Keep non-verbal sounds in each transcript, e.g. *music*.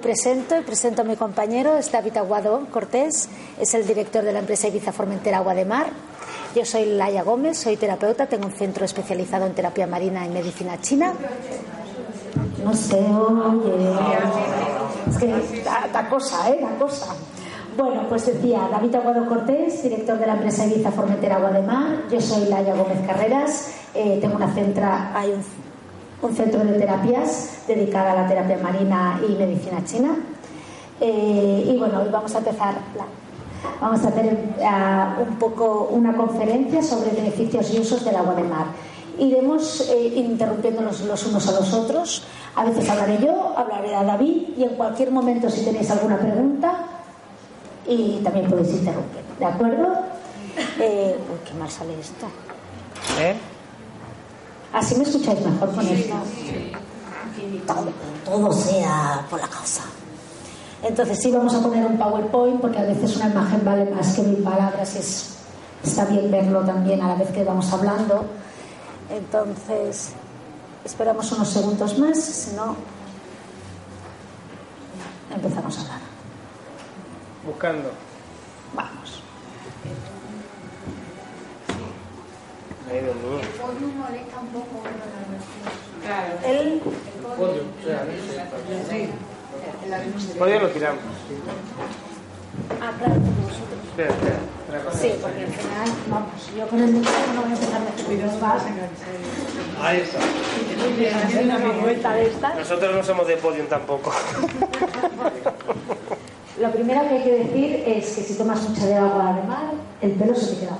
Presento y presento a mi compañero, es David Aguado Cortés, es el director de la empresa Ibiza Formentera Agua de Mar. Yo soy Laia Gómez, soy terapeuta, tengo un centro especializado en terapia marina y medicina china. No sé, oye. Es que da, cosa, ¿eh? Da cosa. Bueno, pues decía David Aguado Cortés, director de la empresa Ibiza Formentera Agua de Mar. Yo soy Laia Gómez Carreras, eh, tengo una centra, hay un un centro de terapias dedicado a la terapia marina y medicina china. Eh, y bueno, hoy vamos a empezar, vamos a hacer uh, un poco una conferencia sobre beneficios y usos del agua de mar. Iremos eh, interrumpiéndonos los unos a los otros. A veces hablaré yo, hablaré a David y en cualquier momento si tenéis alguna pregunta y también podéis interrumpir. ¿De acuerdo? Eh, qué mal sale esto. ¿Eh? Así me escucháis mejor con esto. Todo, todo sea por la causa. Entonces sí vamos a poner un PowerPoint porque a veces una imagen vale más que mil palabras y es, está bien verlo también a la vez que vamos hablando. Entonces esperamos unos segundos más, si no empezamos a hablar. Buscando. Vamos. Ay, Dios mío. El, Podio, o sea, Podio lo tiramos. ah, claro. Espera, espera. espera. Sí, porque al final, vamos, yo con el micrófono no voy a empezar a hacer vídeos más. Ahí está. Una vuelta de. Nosotros no somos de podium tampoco. Lo primero que hay que decir es que si tomas mucha de agua de mar, el pelo se te queda.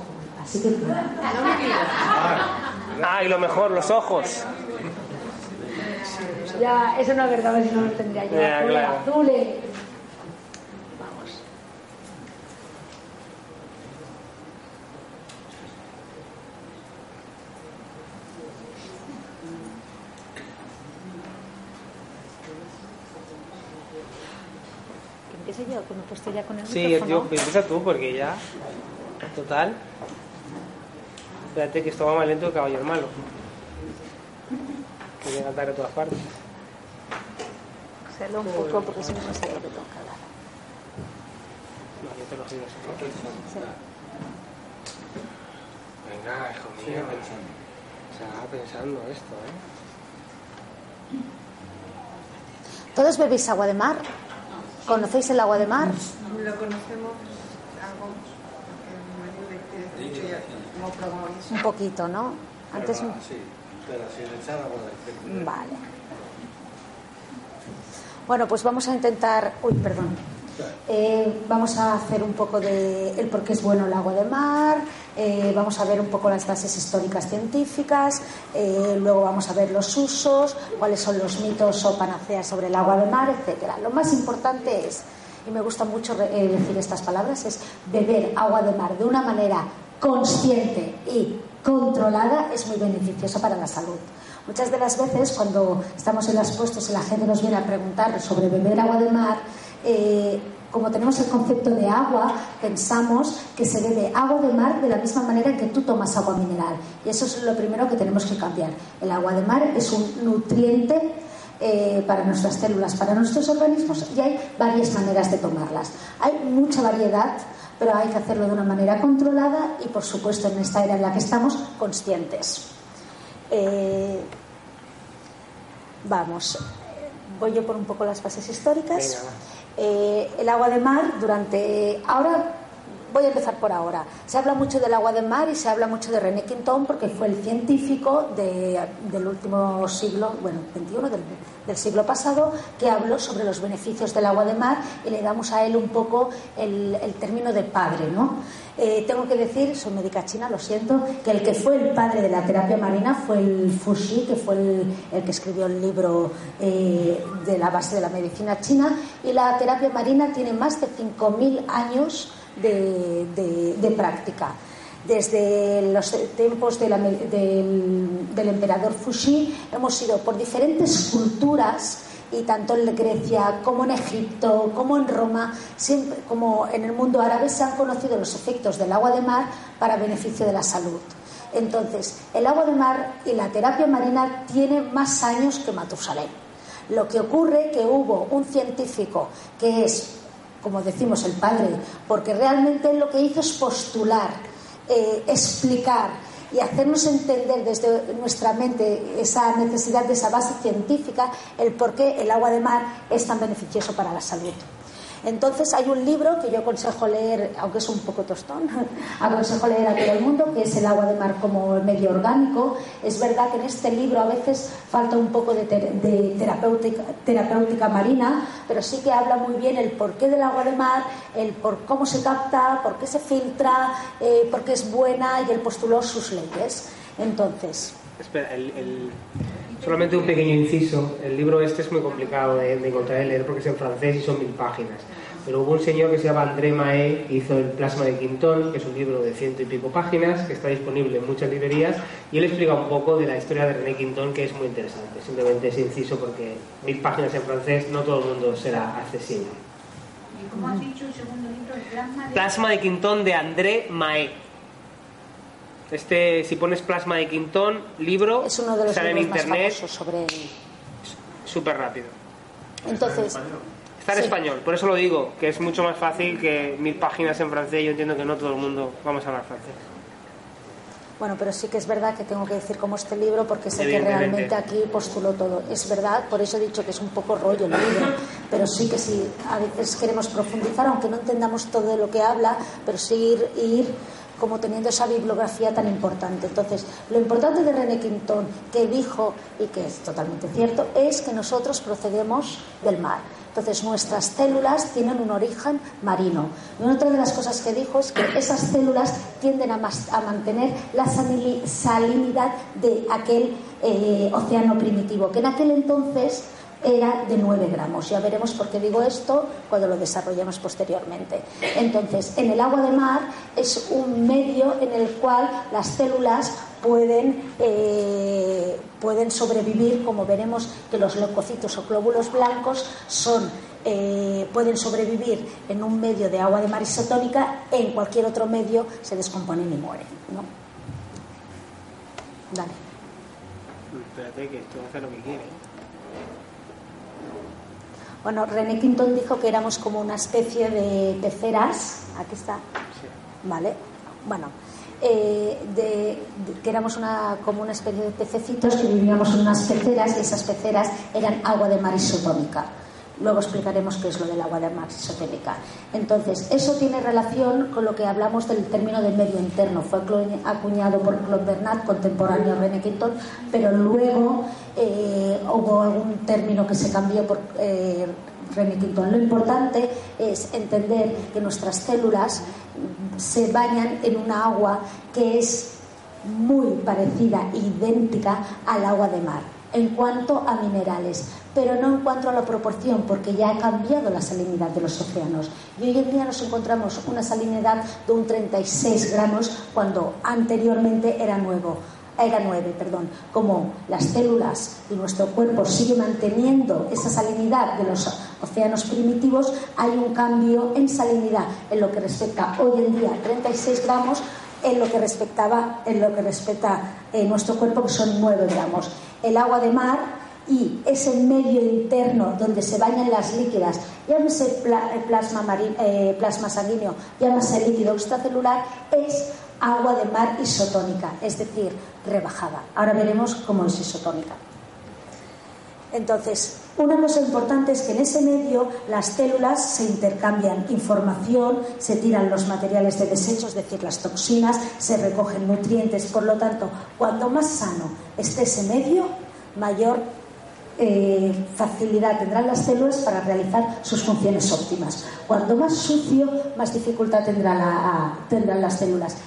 Ah, y lo mejor, los ojos. ya, eso no es verdad, a ver si no lo tendría yo. Ya, Azules, claro. azules. Vamos. Que empiece yo, que me he puesto ya con el Sí, micrófono. tío, empieza tú porque ya. Total. Espérate que esto va más lento que caballo malo. Que llega a atacar a todas partes. Celo un poco porque si no, no sé lo que tengo que hablar. No, yo te lo giro así. Sí. Venga, hijo mío. Se va pensando esto, ¿eh? ¿Todos bebéis agua de mar? ¿Conocéis el agua de mar? Lo conocemos algo porque mi marido le quiere mucho Un poquito, ¿no? Antes. Sí, pero sin echar agua del Vale. Bueno, pues vamos a intentar. Uy, perdón. Eh, vamos a hacer un poco de el por qué es bueno el agua de mar, eh, vamos a ver un poco las bases históricas científicas, eh, luego vamos a ver los usos, cuáles son los mitos o panaceas sobre el agua de mar, etcétera. Lo más importante es, y me gusta mucho eh, decir estas palabras, es beber agua de mar de una manera consciente y controlada es muy beneficiosa para la salud. Muchas de las veces cuando estamos en los puestos y la gente nos viene a preguntar sobre beber agua de mar, eh, como tenemos el concepto de agua, pensamos que se bebe agua de mar de la misma manera que tú tomas agua mineral. Y eso es lo primero que tenemos que cambiar. El agua de mar es un nutriente eh, para nuestras células, para nuestros organismos y hay varias maneras de tomarlas. Hay mucha variedad, pero hay que hacerlo de una manera controlada y, por supuesto, en esta era en la que estamos, conscientes. Eh, vamos, voy yo por un poco las bases históricas. Eh, el agua de mar durante ahora voy a empezar por ahora. Se habla mucho del agua de mar y se habla mucho de René Quintón porque fue el científico del último siglo, bueno, 21 del, siglo pasado, que habló sobre los beneficios del agua de mar y le damos a él un poco el, término de padre, ¿no? Eh, tengo que decir, soy médica china, lo siento, que el que fue el padre de la terapia marina fue el Fuxi, que fue el, que escribió el libro eh, de la base de la medicina china, y la terapia marina tiene más de 5.000 años de, práctica. Desde los tiempos del, emperador Fuxi hemos ido por diferentes culturas y tanto en Grecia como en Egipto, como en Roma, siempre, como en el mundo árabe se han conocido los efectos del agua de mar para beneficio de la salud. Entonces, el agua de mar y la terapia marina tienen más años que Matusalén. Lo que ocurre que hubo un científico que es como decimos el padre, porque realmente lo que hizo es postular, eh, explicar y hacernos entender desde nuestra mente esa necesidad de esa base científica, el por qué el agua de mar es tan beneficioso para la salud. Entonces hay un libro que yo aconsejo leer, aunque es un poco tostón, *laughs* aconsejo leer a todo el mundo, que es El agua de mar como medio orgánico. Es verdad que en este libro a veces falta un poco de, terapéutica, terapéutica, marina, pero sí que habla muy bien el porqué del agua de mar, el por cómo se capta, por qué se filtra, eh, por qué es buena y él postuló sus leyes. Entonces. Espera, el, solamente un pequeño inciso. El libro este es muy complicado de, de encontrar y leer porque es en francés y son mil páginas. Pero hubo un señor que se llama André Mahé, que hizo El Plasma de Quintón, que es un libro de ciento y pico páginas, que está disponible en muchas librerías, y él explica un poco de la historia de René Quintón, que es muy interesante. Simplemente es inciso porque mil páginas en francés no todo el mundo será accesible. ¿Y cómo has dicho el segundo libro? El Plasma de, Plasma de Quintón de André Mahé. Este, si pones Plasma de Quintón, libro, es uno de los sale en internet. sobre Súper rápido. Entonces. Está en español, por eso lo digo, que es mucho más fácil que mil páginas en francés. Yo entiendo que no todo el mundo vamos a hablar francés. Bueno, pero sí que es verdad que tengo que decir como este libro porque sé que realmente aquí postuló todo. Es verdad, por eso he dicho que es un poco rollo el libro, pero sí que sí, a veces queremos profundizar, aunque no entendamos todo lo que habla, pero sí ir, ir como teniendo esa bibliografía tan importante. Entonces, lo importante de René Quintón, que dijo, y que es totalmente cierto, es que nosotros procedemos del mar. Entonces, nuestras células tienen un origen marino. Y otra de las cosas que dijo es que esas células tienden a, mantener la salinidad de aquel eh, océano primitivo, que en aquel entonces era de 9 gramos. Ya veremos por qué digo esto cuando lo desarrollemos posteriormente. Entonces, en el agua de mar es un medio en el cual las células pueden, eh, pueden sobrevivir, como veremos que los leucocitos o glóbulos blancos son eh, pueden sobrevivir en un medio de agua de mar isotónica, en cualquier otro medio se descomponen y mueren. ¿no? Dale. Espérate que esto hace lo que quiere. Bueno, René Quintón dijo que éramos como una especie de peceras. Aquí está. Vale. Bueno, eh, de, que éramos una, como una especie de pececitos que vivíamos en unas peceras y esas peceras eran agua de mar isotónica. Luego explicaremos qué es lo del agua de mar isotónica. Entonces, eso tiene relación con lo que hablamos del término de medio interno. Fue acuñado por Claude Bernard, contemporáneo a René Quintón, pero luego eh, hubo algún término que se cambió por eh, René Quintón. Lo importante es entender que nuestras células se bañan en una agua que es muy parecida, idéntica al agua de mar en cuanto a minerales, pero no en cuanto a la proporción, porque ya ha cambiado la salinidad de los océanos. Y hoy en día nos encontramos una salinidad de un 36 gramos cuando anteriormente era nuevo era 9, perdón, como las células y nuestro cuerpo sigue manteniendo esa salinidad de los océanos primitivos, hay un cambio en salinidad en lo que respecta hoy en día 36 gramos en lo que respectaba en lo que respecta eh, nuestro cuerpo que son 9 gramos el agua de mar y ese medio interno donde se bañan las líquidas, llámese plasma, eh, plasma sanguíneo, llámese líquido extracelular, es agua de mar isotónica, es decir, rebajada. Ahora veremos cómo es isotónica. Entonces, Una cosa importante es que en ese medio las células se intercambian información, se tiran los materiales de desecho, es decir, las toxinas, se recogen nutrientes. Por lo tanto, cuando más sano esté ese medio, mayor eh, facilidad tendrán las células para realizar sus funciones óptimas. Cuando más sucio, más dificultad tendrán las células.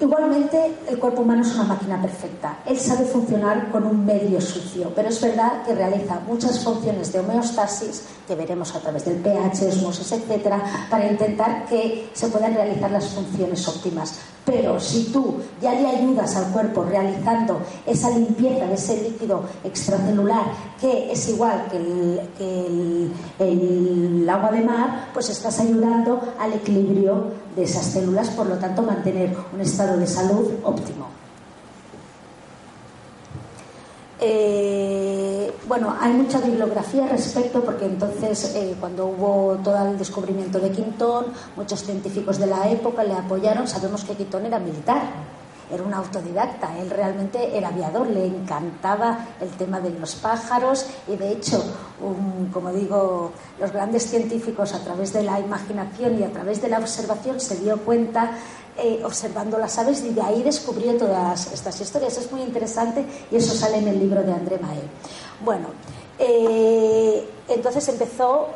Igualmente, el cuerpo humano es una máquina perfecta. Él sabe funcionar con un medio sucio, pero es verdad que realiza muchas funciones de homeostasis, que veremos a través del pH, osmosis, etcétera, para intentar que se puedan realizar las funciones óptimas. Pero si tú ya le ayudas al cuerpo realizando esa limpieza de ese líquido extracelular, que es igual que el, agua de mar, pues estás ayudando al equilibrio de esas células, por lo tanto mantener un estado de salud óptimo. Eh, bueno, hay mucha bibliografía al respecto porque entonces eh, cuando hubo todo el descubrimiento de Quintón, muchos científicos de la época le apoyaron. Sabemos que Quintón era militar, era un autodidacta, él realmente era aviador, le encantaba el tema de los pájaros y de hecho, como digo, los grandes científicos a través de la imaginación y a través de la observación se dio cuenta eh, observando las aves y de ahí descubrió todas estas historias. Es muy interesante y eso sale en el libro de André Mae. Bueno, eh, entonces empezó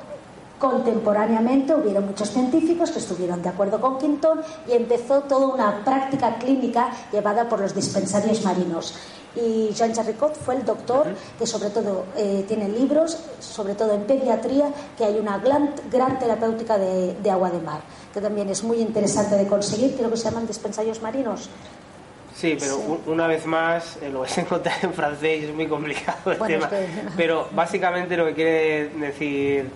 contemporáneamente, hubieron muchos científicos que estuvieron de acuerdo con Quintón y empezó toda una práctica clínica llevada por los dispensarios marinos. Y Jean Charricot fue el doctor que sobre todo eh, tiene libros, sobre todo en pediatría, que hay una gran, gran terapéutica de agua de mar que también es muy interesante de conseguir, creo que se llaman dispensarios marinos. Sí, pero una vez más eh, lo vais a encontrar en francés, es muy complicado el tema. Pero básicamente lo que quiere decir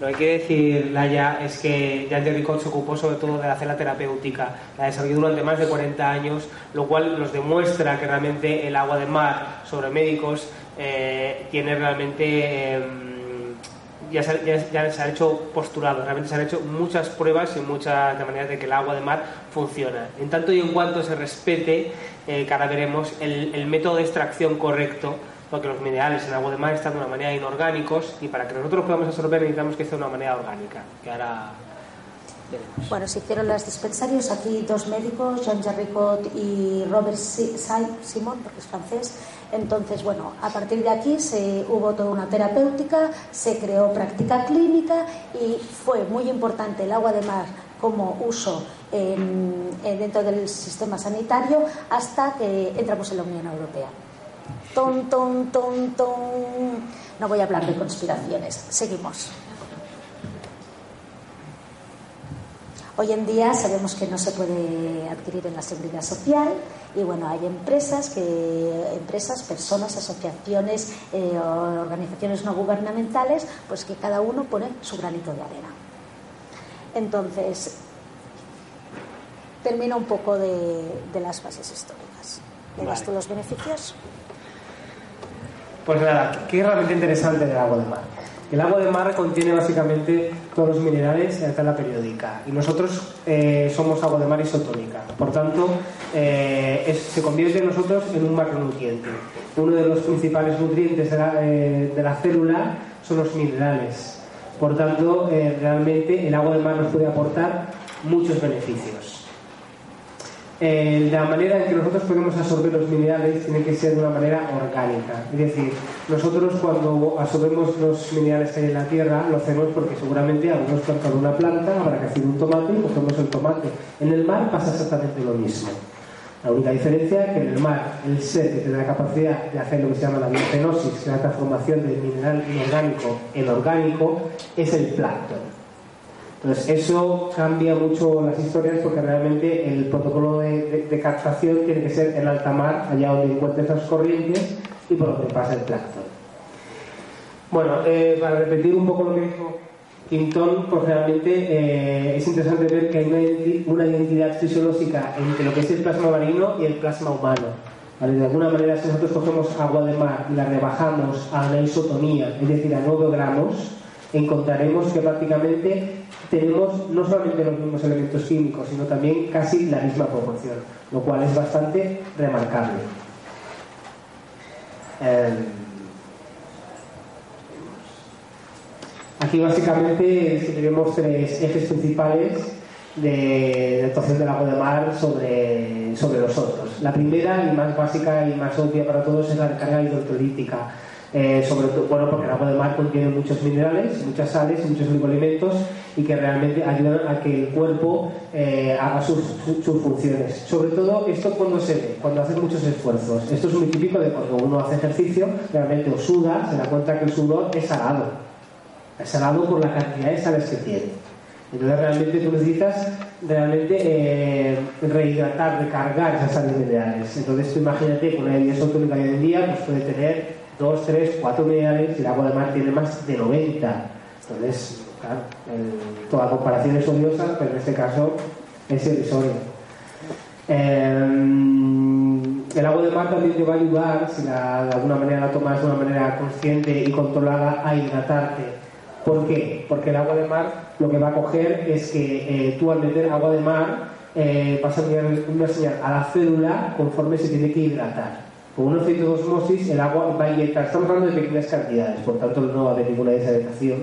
lo que quiere decir Laia es que Jean Ricot se ocupó sobre todo de la terapéutica, la desarrolló durante más de 40 años, lo cual nos demuestra que realmente el agua de mar sobre médicos eh, tiene realmente... Em, ya se, ya, han hecho postulados, realmente se han hecho muchas pruebas y muchas de maneras de que el agua de mar funciona. En tanto y en cuanto se respete, eh, que veremos, el, método de extracción correcto, porque los minerales en agua de mar están de una manera inorgánicos y para que nosotros podamos absorber necesitamos que sea de una manera orgánica, que ahora veremos. Bueno, se hicieron los dispensarios, aquí dos médicos, Jean Jarricot y Robert Simon, porque es francés, entonces, bueno, a partir de aquí se, hubo toda una terapéutica, se creó práctica clínica y fue muy importante el agua de mar como uso dentro del sistema sanitario hasta que entramos en la Unión Europea. Ton, ton, ton, ton. No voy a hablar de conspiraciones. Seguimos. Hoy en día sabemos que no se puede adquirir en la seguridad social y bueno, hay empresas, que, empresas personas, asociaciones, eh, organizaciones no gubernamentales, pues que cada uno pone su granito de arena. Entonces, termino un poco de, las bases históricas. ¿Le tú los beneficios? Pues nada, qué realmente interesante del agua de mar. El agua de mar contiene básicamente todos los minerales en tabla periódica y nosotros eh, somos agua de mar isotónica. Por tanto, eh, se convierte en nosotros en un macronutriente. Uno de los principales nutrientes de la, eh, de la célula son los minerales. Por tanto, realmente el agua de mar nos puede aportar muchos beneficios. Eh, la manera en que nosotros podemos absorber los minerales tiene que ser de una manera orgánica. Es decir, nosotros cuando absorbemos los minerales que hay en la tierra, lo hacemos porque seguramente habremos plantado una planta, habrá crecido un tomate y cogemos el tomate. En el mar pasa exactamente lo mismo. La única diferencia es que en el mar el ser que tiene la capacidad de hacer lo que se llama la es la transformación del mineral inorgánico en orgánico, es el plancton. Entonces, eso cambia mucho las historias porque realmente el protocolo de, captación tiene que ser en alta mar, allá donde encuentres las corrientes y por donde pasa el plancton. Bueno, eh, para repetir un poco lo que dijo Quintón, pues realmente eh, es interesante ver que hay una, identidad fisiológica entre lo que es el plasma marino y el plasma humano. De alguna manera, si nosotros cogemos agua de mar y la rebajamos a una isotonía, es decir, a 9 gramos, encontraremos que prácticamente tenemos no solamente los mismos elementos químicos, sino también casi la misma proporción, lo cual es bastante remarcable. Em, aquí básicamente tenemos tres ejes principales de, actuación del agua de mar sobre, sobre los otros. La primera y más básica y más obvia para todos es la carga hidrolítica eh, sobre todo, bueno, porque el agua de mar contiene muchos minerales, muchas sales, muchos oligoelementos y que realmente ayudan a que el cuerpo eh, haga sus, sus, funciones. Sobre todo esto cuando se ve, cuando hace muchos esfuerzos. Esto es muy típico de cuando uno hace ejercicio, realmente o suda, se da cuenta que el sudor es salado. Es salado por la cantidad de sales que tiene. Entonces realmente tú necesitas realmente eh, rehidratar, recargar esas sales minerales. Entonces tú imagínate que una bebida isotónica hoy en día pues puede tener 2, 3, 4 minerales y el agua de mar tiene más de 90. Entonces, claro, toda comparación es odiosa, pero en este caso es irrisorio. Eh, el agua de mar también te va a ayudar, si de alguna manera la tomas de una manera consciente y controlada, a hidratarte ¿Por qué? Porque el agua de mar lo que va a coger es que eh, tú al meter agua de mar eh, vas a enviar una señal a la célula conforme se tiene que hidratar. Con un efecto de osmosis el agua va a inyectar, estamos hablando de pequeñas cantidades, por tanto no va a haber ninguna deshidratación,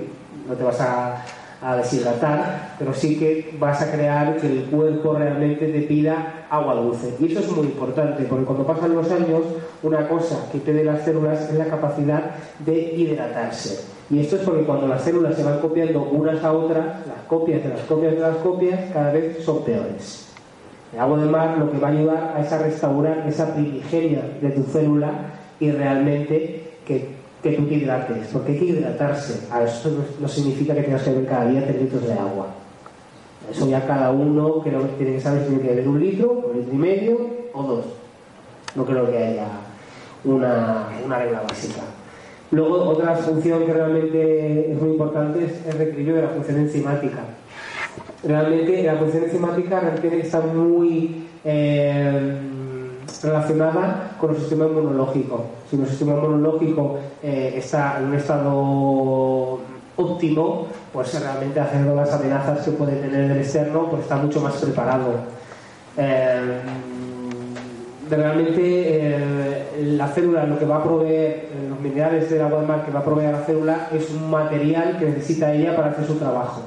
no te vas a, a deshidratar, pero sí que vas a crear que el cuerpo realmente te pida agua dulce. Y eso es muy importante, porque cuando pasan los años, una cosa que te las células es la capacidad de hidratarse. Y esto es porque cuando las células se van copiando unas a otras, las copias de las copias de las copias cada vez son peores. El de mar lo que va a ayudar a, es a restaurar esa primigenia de tu célula y realmente que, que tú te hidrates, porque hay que hidratarse. A eso no, significa que tengas que beber cada día 3 litros de agua. Eso ya cada uno que tiene que saber si tiene que beber un litro, un litro y medio o dos. No creo que haya una, una regla básica. Luego, otra función que realmente es muy importante es el reequilibrio de la función enzimática. Realmente la función enzimática realmente está muy eh, relacionada con el sistema inmunológico. Si el sistema inmunológico eh, está en un estado óptimo, pues realmente haciendo las amenazas que puede tener el externo, pues está mucho más preparado. Eh, realmente eh, la célula lo que va a proveer, los minerales del agua de mar que va a proveer a la célula es un material que necesita ella para hacer su trabajo.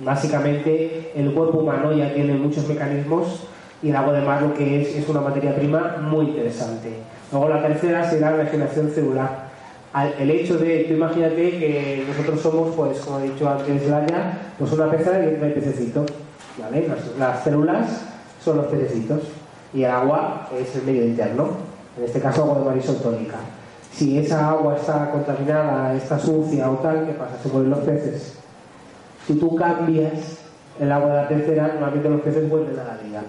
Básicamente el cuerpo humano ya tiene muchos mecanismos y el agua de mar lo que es es una materia prima muy interesante. Luego la tercera será la regeneración celular. El hecho de, tú imagínate que nosotros somos, pues como he dicho antes, Laia, pues una peza y un pececito. ¿vale? Las, las células son los pececitos y el agua es el medio interno, en este caso agua de mar isotónica. Si esa agua está contaminada, está sucia o tal, ¿qué pasa? Se mueren los peces. Si tú cambias el agua de la tercera, normalmente los peces vuelven a la vida.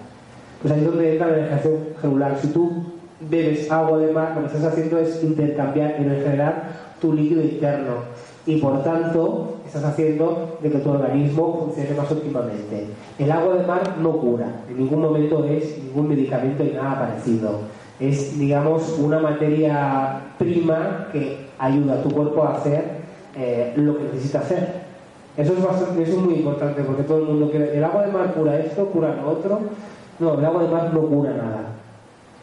Pues ahí es donde entra la energía celular. Si tú bebes agua de mar, lo que estás haciendo es intercambiar y regenerar tu líquido interno y por tanto estás haciendo de que tu organismo funcione más óptimamente. El agua de mar no cura, en ningún momento es ningún medicamento ni nada parecido. Es, digamos, una materia prima que ayuda a tu cuerpo a hacer eh, lo que necesita hacer. Eso es, bastante, eso es muy importante porque todo el mundo quiere. ¿El agua de mar cura esto? ¿Cura lo otro? No, el agua de mar no cura nada.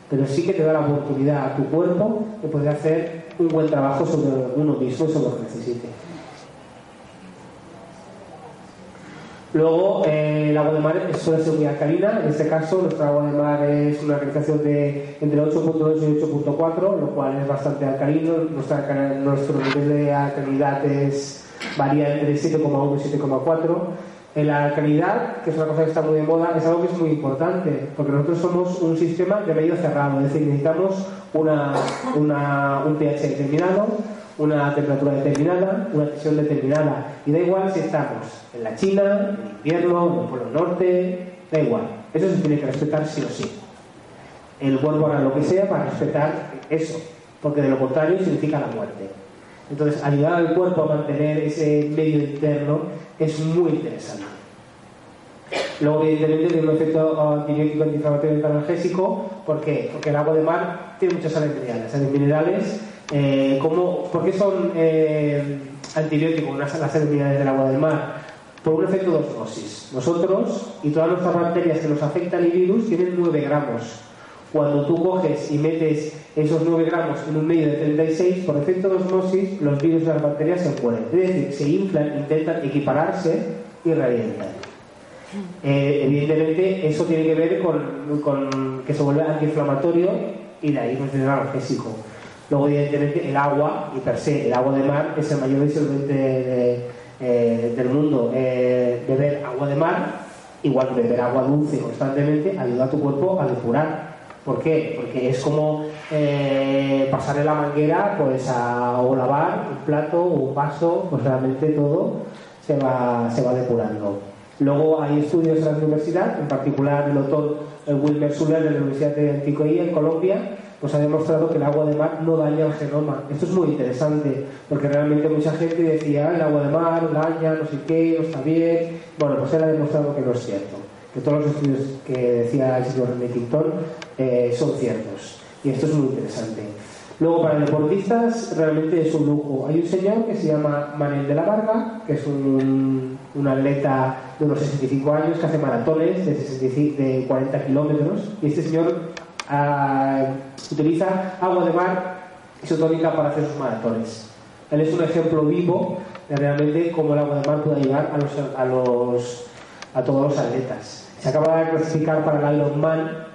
Pero sí que te da la oportunidad a tu cuerpo de poder hacer un buen trabajo sobre uno mismo y sobre lo que necesite. Luego, eh, el agua de mar suele ser muy alcalina. En este caso, nuestra agua de mar es una calificación de entre 8.8 y 8.4, lo cual es bastante alcalino. nuestro nivel de alcalinidad es, varía entre 7,1 y 7,4. En la alcalinidad, que es una cosa que está muy de moda, es algo que es muy importante, porque nosotros somos un sistema de medio cerrado, es decir, necesitamos una, un pH determinado, una temperatura determinada, una presión determinada. Y da igual si estamos en la China, en invierno, en el Polo Norte, da igual. Eso se tiene que respetar sí o sí. El cuerpo hará lo que sea para respetar eso, porque de lo contrario significa la muerte. Entonces, ayudar al cuerpo a mantener ese medio interno es muy interesante. Luego, evidentemente, tiene un efecto antibiótico, antiinflamatorio y analgésico. ¿Por qué? Porque el agua de mar tiene muchas sales minerales. Sales minerales eh, ¿Por qué son eh, antibióticos las, las del agua del mar? Por un efecto de osmosis. Nosotros y todas nuestras bacterias que nos afectan y virus tienen 9 gramos. Cuando tú coges y metes esos 9 gramos en un medio de 36, por efecto de osmosis, los virus de las bacterias se mueren. Es decir, se inflan, intentan equipararse y revientan. Eh, evidentemente, eso tiene que ver con, que se vuelve antiinflamatorio y de ahí pues, tiene analgésico. Luego, evidentemente, el agua, y per se, el agua de mar es el mayor disolvente eh, del mundo. Eh, beber agua de mar, igual que beber agua dulce constantemente, ayuda a tu cuerpo a depurar. ¿Por qué? Porque es como eh, pasarle la manguera pues a, o lavar un plato o un vaso, pues realmente todo se va, se depurando. Luego hay estudios en la universidad, en particular el doctor eh, Wilmer Suller de la Universidad de Anticoía en Colombia, pues ha demostrado que el agua de mar no daña el genoma. Esto es muy interesante, porque realmente mucha gente decía, "Ah, el agua de mar daña, no sé qué, no está bien. Bueno, pues él ha demostrado que no es cierto, que todos los estudios que decía señor Meckington eh, son ciertos. Y esto es muy interesante. Luego, para deportistas, realmente es un lujo. Hay un señor que se llama Manel de la Varga, que es un, un atleta de unos 65 años que hace maratones de, 65 de 40 kilómetros. Y este señor ah, utiliza agua de mar isotónica para hacer sus maratones. Él es un ejemplo vivo de realmente cómo el agua de mar puede ayudar a, los, a todos los atletas. Se acaba de clasificar para el Ironman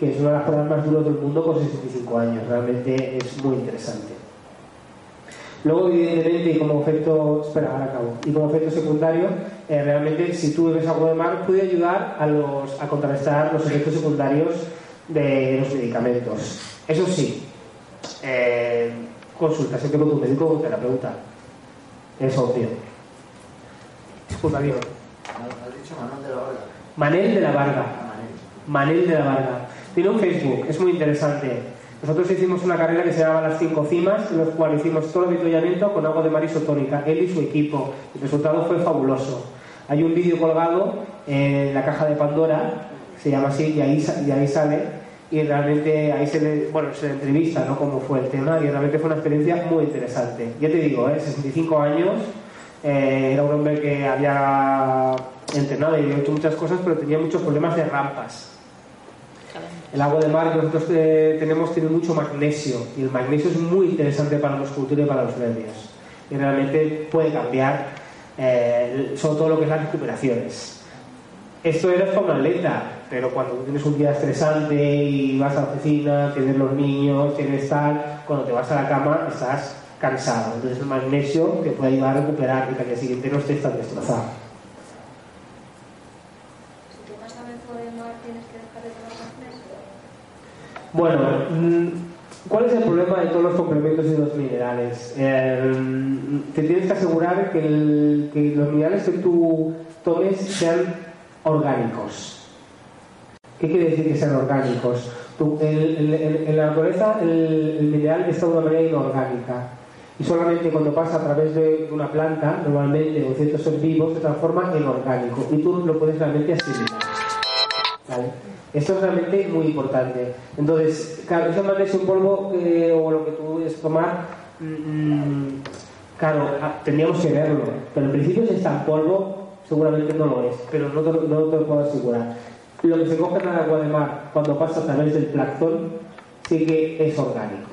que es una de las pruebas más duras del mundo con 65 años. Realmente es muy interesante. Luego, evidentemente, y como efecto, espera, ahora acabo, y como efecto secundario, eh, realmente si tú bebes agua de mar puede ayudar a, los, a contrarrestar los efectos secundarios de los medicamentos. Eso sí, eh, consulta siempre con tu médico o terapeuta. Es obvio. Disculpa, Diego. Has dicho Manuel de la Varga. Manel de la Varga. Manel. Manel de la Varga. Tiene un Facebook, es muy interesante. Nosotros hicimos una carrera que se llamaba Las Cinco Cimas, en la cual hicimos todo el avituallamiento con agua de mar isotónica, él y su equipo. El resultado fue fabuloso. Hay un vídeo colgado en la caja de Pandora, se llama así, y ahí, y ahí sale, y realmente ahí se le, bueno, se le entrevista, ¿no? Cómo fue el tema, y realmente fue una experiencia muy interesante. Ya te digo, ¿eh? 65 años, eh, era un hombre que había entrenado y había hecho muchas cosas, pero tenía muchos problemas de rampas. El agua de mar que nosotros eh, tenemos tiene mucho magnesio y el magnesio es muy interesante para la musculatura y para los nervios. Y realmente puede cambiar eh, sobre todo lo que es las recuperaciones. Esto eres para un atleta, pero cuando tú tienes un día estresante y vas a la oficina, tienes los niños, tienes tal, cuando te vas a la cama estás cansado. Entonces el magnesio te puede ayudar a recuperar y que al día siguiente no estés tan destrozado. Si de mar, tienes que dejar de tomar magnesio. Bueno, mm, ¿cuál es el problema de todos los complementos y los minerales? Eh, te tienes que asegurar que, el- que los minerales que tú tomes sean orgánicos. ¿Qué quiere decir que sean orgánicos? En la naturaleza el, el mineral está de una manera inorgánica y solamente cuando pasa a través de una planta, normalmente o ciertos seres vivos, se transforma en orgánico y tú lo puedes realmente asimilar. ¿Vale? Esto es realmente muy importante. Entonces, claro, ese magnesio en polvo o lo que tú debes tomar, mm, claro, ah, tendríamos que verlo. Pero en principio si está en polvo, seguramente no lo es, pero no te, no lo puedo asegurar. Lo que se coge en el agua de mar cuando pasa a través del plancton sí que es orgánico.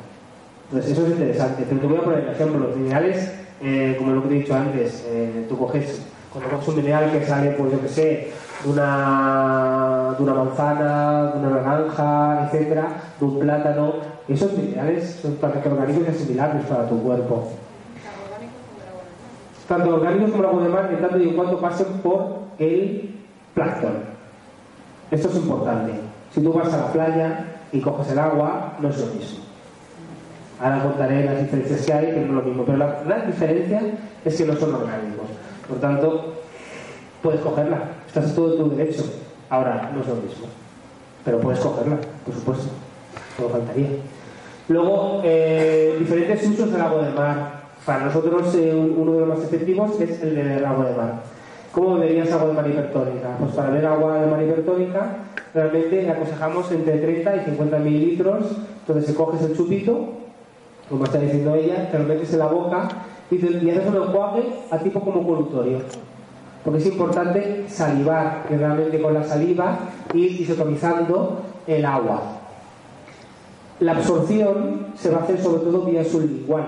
Entonces, eso es interesante. Pero te voy a poner el ejemplo. Los minerales, eh, como lo que te he dicho antes, eh, tú coges, cuando coges un mineral que sale, pues yo que sé, de una, de una manzana, de una naranja, etcétera, de un plátano, esos minerales son para que orgánicos y asimilables para tu cuerpo. Tanto orgánicos como agua de mar, en tanto y en cuanto pasen por el plancton. Esto es importante. Si tú vas a la playa y coges el agua, no es lo mismo. Ahora contaré las diferencias que hay, que no es lo mismo. Pero la gran diferencia es que no son orgánicos. Por tanto, puedes cogerla. Estás en todo tu derecho. Ahora, no es lo mismo. Pero puedes cogerla, por supuesto. No faltaría. Luego, eh, diferentes usos del agua de mar. Para nosotros, eh, un- uno de los más efectivos es el del agua de mar. ¿Cómo beberías agua de mar hipertónica? Pues para beber agua de mar hipertónica, realmente aconsejamos entre 30 y 50 mililitros. Entonces, se coges el chupito, como está diciendo ella, te lo metes en la boca y, te- y haces un enjuague a tipo como colutorio. Porque es importante salivar, que realmente con la saliva ir isotomizando el agua. La absorción se va a hacer sobre todo vía sublingual,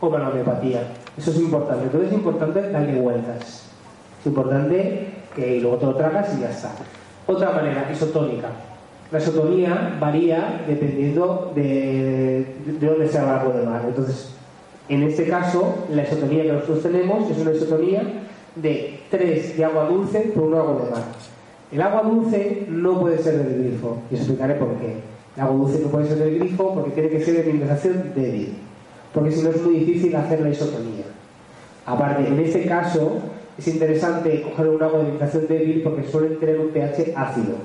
como la homeopatía. Eso es importante. Entonces es importante darle vueltas. Es importante que luego te lo tragas y ya está. Otra manera, isotónica. La isotonía varía dependiendo de, de dónde sea el agua de mar. Entonces, en este caso, la isotonía que nosotros tenemos es una isotonía de 3 de agua dulce por 1 agua de mar. El agua dulce no puede ser del grifo, y os explicaré por qué. El agua dulce no puede ser del grifo porque tiene que ser de mineralización débil, porque si no es muy difícil hacer la isotonía. Aparte, en este caso, es interesante coger un agua de mineralización débil porque suelen tener un pH ácido.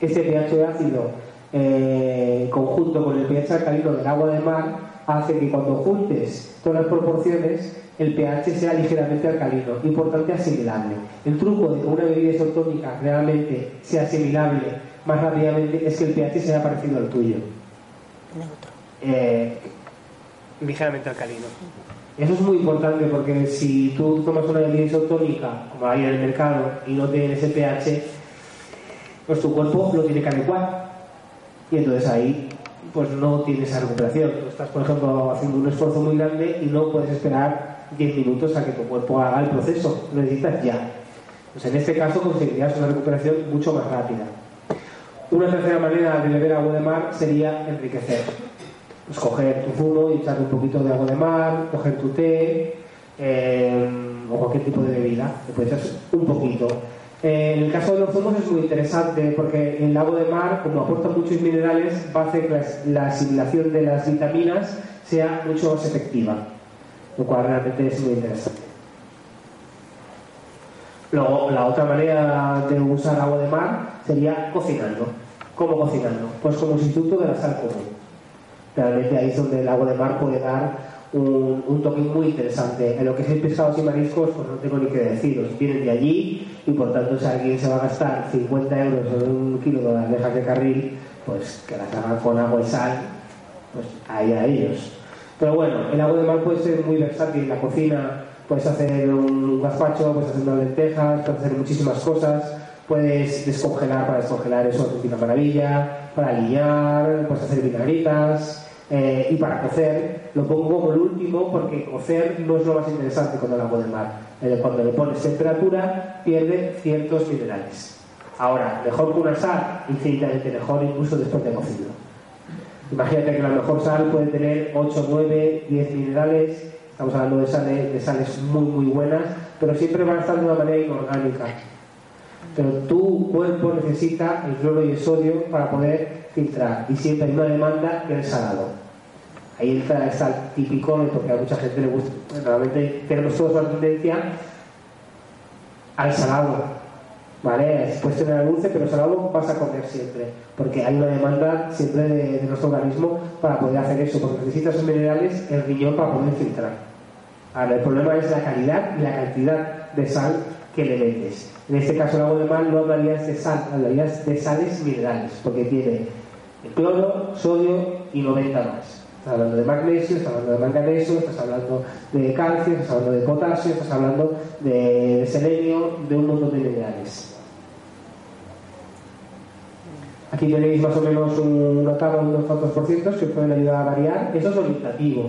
Este pH ácido, eh, conjunto con el pH alcalino del agua de mar, hace que cuando juntes todas las proporciones, el pH sea ligeramente alcalino, importante asimilable. El truco de que una bebida isotónica realmente sea asimilable más rápidamente es que el pH sea parecido al tuyo. Eh, ligeramente alcalino. Eso es muy importante porque si tú tomas una bebida isotónica, como hay en el mercado, y no tiene ese pH, pues tu cuerpo lo tiene que adecuar. Y entonces ahí pues no tienes esa recuperación. Estás, por ejemplo, haciendo un esfuerzo muy grande y no puedes esperar 10 minutos a que tu cuerpo haga el proceso. Lo necesitas ya. Pues en este caso conseguirías una recuperación mucho más rápida. Una tercera manera de beber agua de mar sería enriquecer. Pues coger tu zumo y echarle un poquito de agua de mar, coger tu té eh, o cualquier tipo de bebida. Le puedes echar un poquito. Eh, en el caso de los zumos es muy interesante porque el agua de mar, como aporta muchos minerales, va a hacer que la asimilación de las vitaminas sea mucho más efectiva, lo cual realmente es muy interesante. Luego, la otra manera de usar agua de mar sería cocinando. ¿Cómo cocinando? Pues como sustituto de la sal común. Realmente ahí es donde el agua de mar puede dar un, un, toque muy interesante. En lo que es pescados y mariscos, pues no tengo ni que deciros. Vienen de allí y por tanto, si alguien se va a gastar 50 euros en un kilo de almejas de carril, pues que las hagan con agua y sal, pues ahí a ellos. Pero bueno, el agua de mar puede ser muy versátil en la cocina. Puedes hacer un gazpacho, puedes hacer unas lentejas, puedes hacer muchísimas cosas. Puedes descongelar para descongelar eso es una maravilla, para aliñar, puedes hacer vinagritas, eh, y para cocer, lo pongo como el último porque cocer no es lo más interesante con el agua de mar. Cuando le pones temperatura, pierde ciertos minerales. Ahora, mejor que una sal, infinitamente mejor, incluso después de cocido. Imagínate que la mejor sal puede tener 8, 9, 10 minerales. Estamos hablando de sales, muy, muy buenas, pero siempre van a estar de una manera inorgánica. Pero tu cuerpo necesita el cloro y el sodio para poder filtrar. Y siempre hay una demanda del salado. Ahí está el típico, porque a mucha gente le gusta. Realmente tenemos todos la tendencia al salado. ¿Vale? Puedes tener el dulce, pero salado vas a comer siempre. Porque hay una demanda siempre de, de nuestro organismo para poder hacer eso. Porque necesitas minerales, el riñón para poder filtrar. Ahora, el problema es la calidad y la cantidad de sal que le metes. En este caso, el agua de mar no hablarías de sal, hablarías de sales minerales, porque tiene cloro, sodio y 90 más. Estás hablando de magnesio, estás hablando de manganeso, estás hablando de calcio, estás hablando de potasio, estás hablando de, selenio, de un montón de minerales. Aquí tenéis más o menos tabla de unos cuantos por cientos que os pueden ayudar a variar. Eso es orientativo.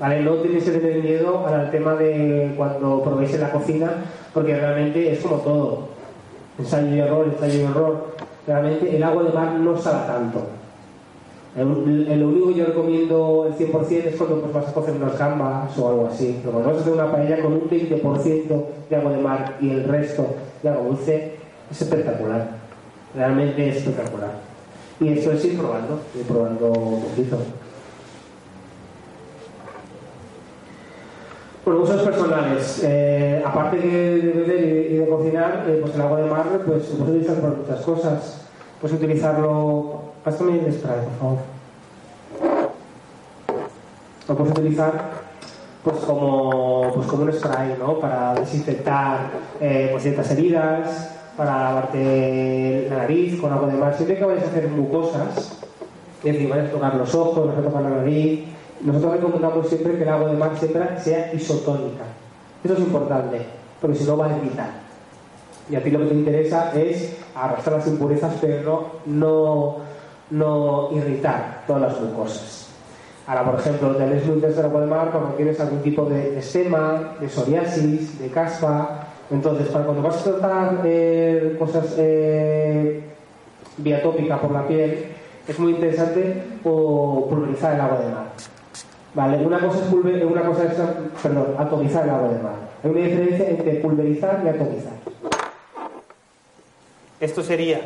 ¿Vale? No tenéis que tener miedo al tema de cuando probéis en la cocina, porque realmente es como todo. Ensayo y error, ensayo y error. Realmente el agua de mar no sabe tanto. Lo único que yo recomiendo el 100% es cuando pues, vas a cocer unas gambas o algo así. Pero cuando vas a hacer una paella con un 20% de agua de mar y el resto de agua dulce, es espectacular. Realmente es espectacular. Y eso es ir probando, ir probando un poquito. Bueno, usos personales. Eh, aparte de beber y de cocinar, eh, pues el agua de mar pues, se puede utilizar para muchas cosas. Puedes utilizarlo. Pásame el spray, por favor. Lo puedes utilizar pues como, pues como un spray, ¿no? Para desinfectar eh, pues ciertas heridas, para lavarte la nariz con agua de mar. Siempre que vayas a hacer mucosas, es decir, vayas a tocar los ojos, vas a tocar la nariz, nosotros recomendamos siempre que el agua de mar siempre sea isotónica. Eso es importante, porque si no va a irritar. Y a ti lo que te interesa es arrastrar las impurezas, pero no, no irritar todas las mucosas. Ahora, por ejemplo, luces del agua de mar cuando tienes algún tipo de estema, de psoriasis, de caspa. Entonces, para cuando vas a tratar eh, cosas eh, biatópicas por la piel, es muy interesante pulverizar el agua de mar. ¿Vale? Una cosa es, una cosa es perdón, atomizar el agua de mar. Hay una diferencia entre pulverizar y atomizar. Esto sería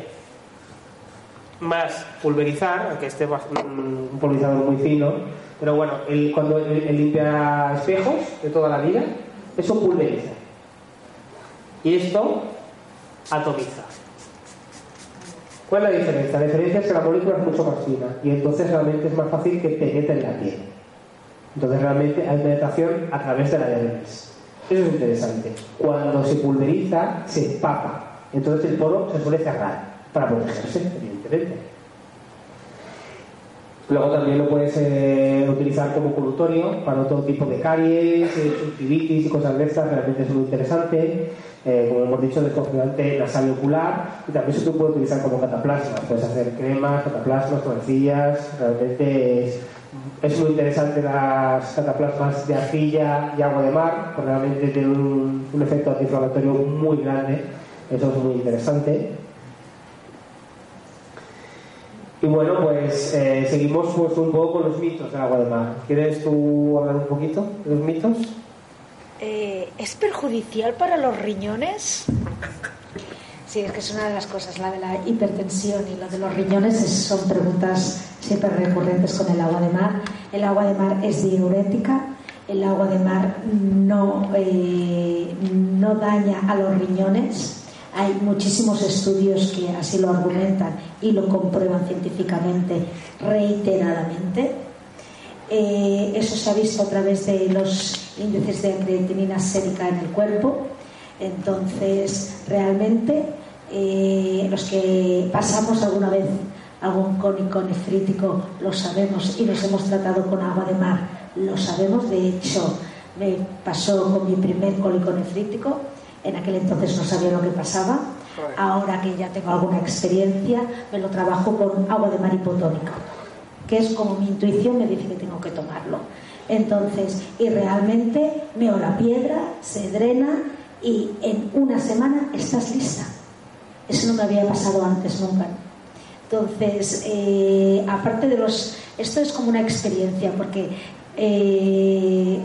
más pulverizar, aunque este es un pulverizador muy fino, pero bueno, el, cuando el, limpia espejos de toda la vida, eso pulveriza. Y esto atomiza. ¿Cuál es la diferencia? La diferencia es que la molécula es mucho más fina y entonces realmente es más fácil que penetre en la piel. Entonces realmente hay penetración a través de la dermis. Eso es interesante. Cuando se pulveriza, se empapa. Entonces el poro se suele cerrar para protegerse, evidentemente. Luego también lo puedes eh, utilizar como colutorio para otro tipo de caries, eh, y cosas de estas, realmente es muy interesante. Eh, como hemos dicho, descongelante nasal y ocular, y también se puede utilizar como cataplasma. Puedes hacer cremas, cataplasmas, torrecillas, realmente es, es, muy interesante las cataplasmas de arcilla y agua de mar, porque realmente tienen un, un efecto antiinflamatorio muy grande, eso es muy interesante. Y bueno, pues eh, seguimos pues, un poco con los mitos del agua de mar. ¿Quieres tú hablar un poquito de los mitos? Eh, ¿Es perjudicial para los riñones? Sí, es que es una de las cosas, la de la hipertensión y lo de los riñones son preguntas siempre recurrentes con el agua de mar. El agua de mar es diurética, el agua de mar no, eh, no daña a los riñones, hay muchísimos estudios que así lo argumentan y lo comprueban científicamente reiteradamente. Eh, eso se ha visto a través de los índices de creatinina sérica en el cuerpo. Entonces, realmente, eh, los que pasamos alguna vez algún cónico nefrítico lo sabemos y nos hemos tratado con agua de mar, lo sabemos. De hecho, me pasó con mi primer cólico nefrítico en aquel entonces no sabía lo que pasaba. Ahora que ya tengo alguna experiencia, me lo trabajo con agua de mar hipotónica, que es como mi intuición me dice que tengo que tomarlo. Entonces, y realmente meo la piedra, se drena y en una semana estás lista. Eso no me había pasado antes nunca. Entonces, eh, aparte de los... Esto es como una experiencia, porque eh,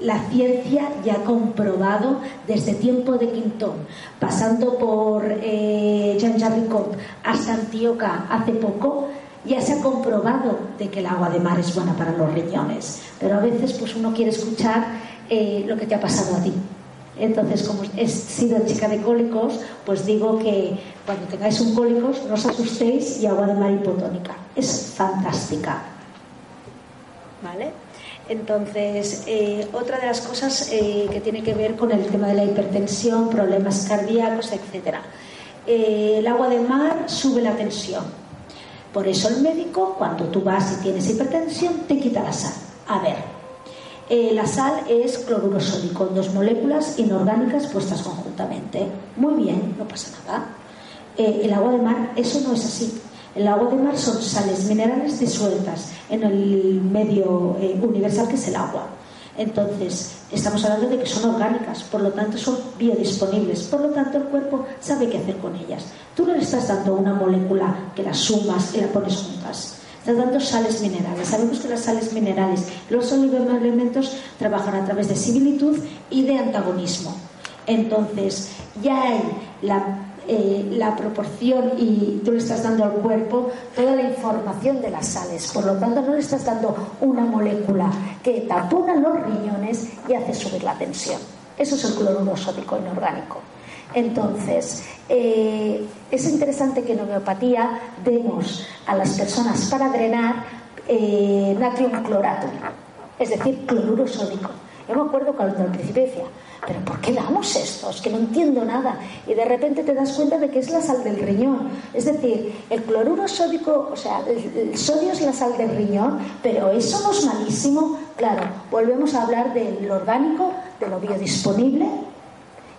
la ciencia ya ha comprobado desde tiempo de Quintón, pasando por eh, Jean Jarricot hasta Antioca hace poco, ya se ha comprobado de que el agua de mar es buena para los riñones. Pero a veces pues uno quiere escuchar eh, lo que te ha pasado a ti. Entonces, como he sido chica de cólicos, pues digo que cuando tengáis un cólicos no os asustéis y agua de mar hipotónica. Es fantástica. ¿Vale? Entonces, eh, otra de las cosas eh, que tiene que ver con el tema de la hipertensión, problemas cardíacos, etc. Eh, el agua de mar sube la tensión. Por eso el médico, cuando tú vas y tienes hipertensión, te quita la sal. A ver, la sal es cloruro sódico, dos moléculas inorgánicas puestas conjuntamente. Muy bien, no pasa nada. el agua de mar, eso no es así. El agua de mar son sales minerales disueltas en el medio eh, universal que es el agua. Entonces, estamos hablando de que son orgánicas, por lo tanto son biodisponibles, por lo tanto el cuerpo sabe qué hacer con ellas. Tú no le estás dando una molécula que la sumas y la pones juntas. Estás dando sales minerales. Sabemos que las sales minerales, los oligoelementos, trabajan a través de similitud y de antagonismo. Entonces, ya hay la eh, la proporción y tú le estás dando al cuerpo toda la información de las sales. Por lo tanto, no le estás dando una molécula que tapona los riñones y hace subir la tensión. Eso es el cloruro sódico inorgánico. Entonces, eh, es interesante que en homeopatía demos a las personas para drenar eh, natrium clorato, es decir, cloruro sódico. Yo me acuerdo cuando al principio pero ¿por qué damos esto? Es que no entiendo nada. Y de repente te das cuenta de que es la sal del riñón. Es decir, el cloruro sódico, o sea, el, sodio es la sal del riñón, pero eso no es malísimo. Claro, volvemos a hablar del orgánico, de lo biodisponible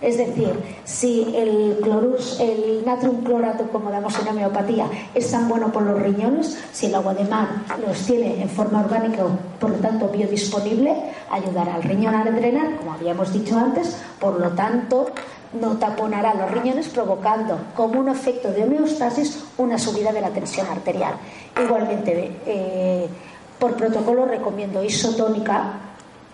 Es decir, si el, clorus, el natrium clorato, como damos en homeopatía, es tan bueno por los riñones, si el agua de mar los tiene en forma orgánica, por lo tanto biodisponible, ayudará al riñón a drenar, como habíamos dicho antes, por lo tanto no taponará los riñones provocando como un efecto de homeostasis una subida de la tensión arterial. Igualmente, eh, por protocolo recomiendo isotónica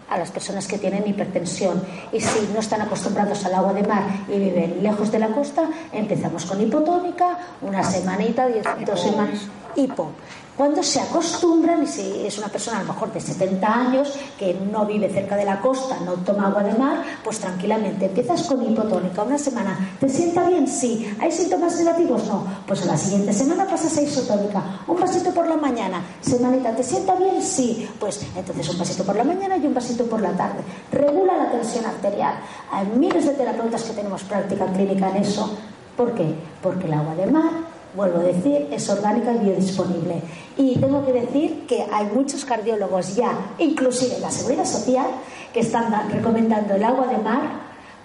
a las personas que tienen hipertensión. Y si no están acostumbrados al agua de mar y viven lejos de la costa, empezamos con hipotónica, una semanita, dos semanas, hipo. Cuando se acostumbran, y si es una persona a lo mejor de 70 años que no vive cerca de la costa, no toma agua de mar, pues tranquilamente empiezas con hipotónica una semana. ¿Te sienta bien? Sí. ¿Hay síntomas negativos? No. Pues a la siguiente semana pasas a isotónica. Un vasito por la mañana. Semanita, ¿te sienta bien? Sí. Pues entonces un vasito por la mañana y un vasito por la tarde. Regula la tensión arterial. Hay miles de terapeutas que tenemos práctica clínica en eso. ¿Por qué? Porque el agua de mar vuelvo a decir, es orgánica y biodisponible. Y tengo que decir que hay muchos cardiólogos ya, inclusive la Seguridad Social, que están recomendando el agua de mar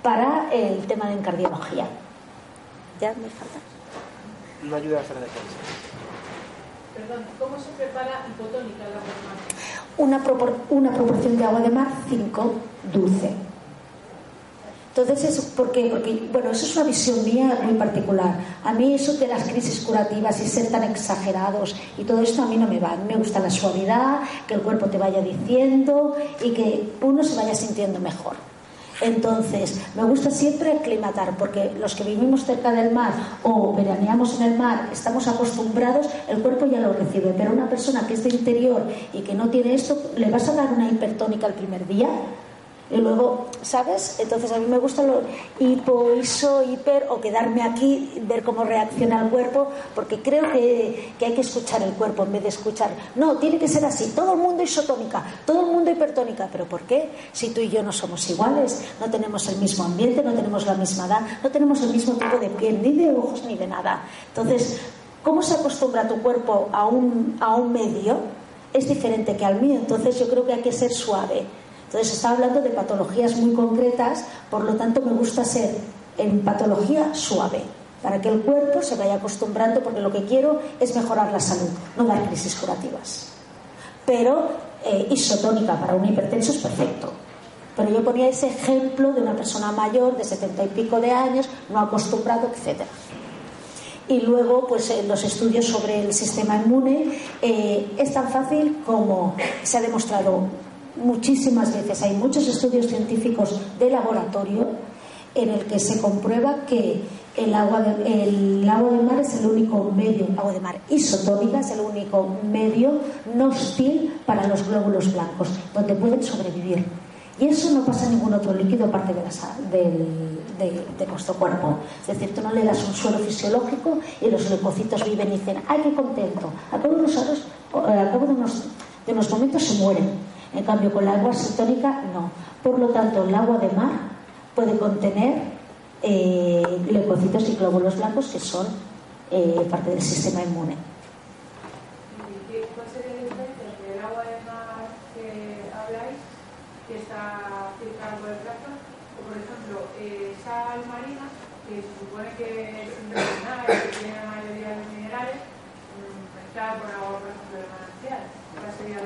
para el tema de cardiología. ¿Ya me falta? No ayuda a hacer defensa. Perdón, ¿cómo se prepara hipotónica el agua de mar? Una, una proporción de agua de mar 5 dulce entonces, eso, ¿por qué? Porque, bueno, eso es una visión mía muy particular. A mí eso de las crisis curativas y ser tan exagerados y todo esto a mí no me va. A mí me gusta la suavidad, que el cuerpo te vaya diciendo y que uno se vaya sintiendo mejor. Entonces, me gusta siempre aclimatar, porque los que vivimos cerca del mar o veraneamos en el mar, estamos acostumbrados, el cuerpo ya lo recibe. Pero una persona que es de interior y que no tiene esto, ¿le vas a dar una hipertónica el primer día? Y luego, ¿sabes? Entonces a mí me gusta lo hipo, iso, hiper o quedarme aquí, ver cómo reacciona el cuerpo, porque creo que, que, hay que escuchar el cuerpo en vez de escuchar. No, tiene que ser así. Todo el mundo isotónica, todo el mundo hipertónica. ¿Pero por qué? Si tú y yo no somos iguales, no tenemos el mismo ambiente, no tenemos la misma edad, no tenemos el mismo tipo de piel, ni de ojos, ni de nada. Entonces, ¿cómo se acostumbra tu cuerpo a un, a un medio? Es diferente que al mío. Entonces yo creo que hay que ser suave entonces está hablando de patologías muy concretas, por lo tanto me gusta ser en patología suave, para que el cuerpo se vaya acostumbrando, porque lo que quiero es mejorar la salud, no dar crisis curativas. Pero eh, isotónica para un hipertenso es perfecto. Pero yo ponía ese ejemplo de una persona mayor de setenta y pico de años, no acostumbrado, etc. Y luego, pues en los estudios sobre el sistema inmune eh, es tan fácil como se ha demostrado muchísimas veces. Hay muchos estudios científicos de laboratorio en el que se comprueba que el agua de, el agua de mar es el único medio, agua de mar isotónica es el único medio no hostil para los glóbulos blancos, donde pueden sobrevivir. Y eso no pasa en ningún otro líquido aparte de, la, de, de, nuestro cuerpo. Es decir, tú no le das un suelo fisiológico y los leucocitos viven y dicen, ¡ay, qué contento! A cabo de unos, a cabo de unos, de unos momentos se mueren en cambio, con la agua cetónica no. Por lo tanto, el agua de mar puede contener eh, leucocitos y glóbulos blancos que son eh, parte del sistema inmune. ¿Cuál sería la diferencia entre el agua de mar que habláis, que está por el plato, o por ejemplo, eh, sal marina, que se supone que es medicinal, que tiene la mayoría de los minerales, mezclada con agua, por ejemplo, de manantial? ¿Cuál sería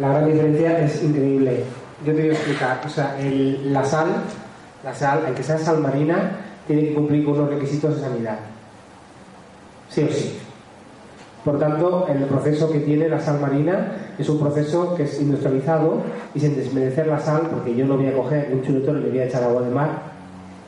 la gran diferencia es increíble. Yo te voy a explicar. O sea, la sal, la sal, aunque sea sal marina, tiene que cumplir con unos requisitos de sanidad. Sí o sí. Por tanto, el proceso que tiene la sal marina es un proceso que es industrializado y sin desmerecer la sal, porque yo no voy a coger un chuletón y le voy a echar agua de mar,